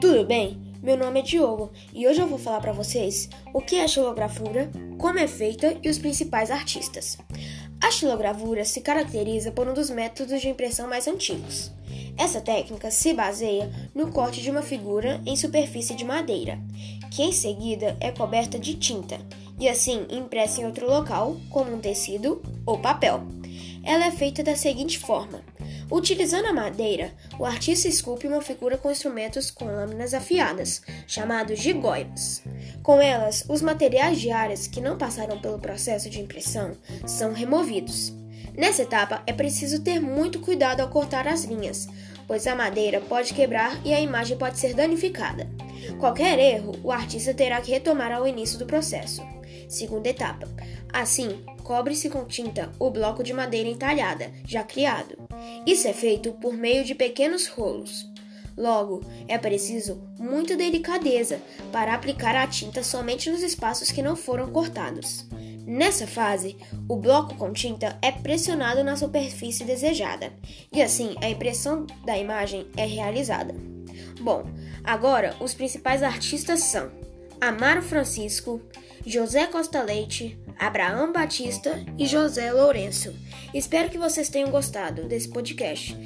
bem? Meu nome é Diogo e hoje eu vou falar para vocês o que é xilogravura, como é feita e os principais artistas. A xilogravura se caracteriza por um dos métodos de impressão mais antigos. Essa técnica se baseia no corte de uma figura em superfície de madeira, que em seguida é coberta de tinta e assim impressa em outro local, como um tecido ou papel. Ela é feita da seguinte forma: Utilizando a madeira, o artista esculpe uma figura com instrumentos com lâminas afiadas, chamados de. Com elas, os materiais de áreas que não passaram pelo processo de impressão são removidos. Nessa etapa, é preciso ter muito cuidado ao cortar as linhas, pois a madeira pode quebrar e a imagem pode ser danificada. Qualquer erro, o artista terá que retomar ao início do processo. Segunda etapa. Assim, cobre-se com tinta o bloco de madeira entalhada, já criado. Isso é feito por meio de pequenos rolos. Logo, é preciso muita delicadeza para aplicar a tinta somente nos espaços que não foram cortados. Nessa fase, o bloco com tinta é pressionado na superfície desejada e assim a impressão da imagem é realizada. Bom, agora os principais artistas são Amaro Francisco, José Costa Leite, Abraão Batista e José Lourenço. Espero que vocês tenham gostado desse podcast.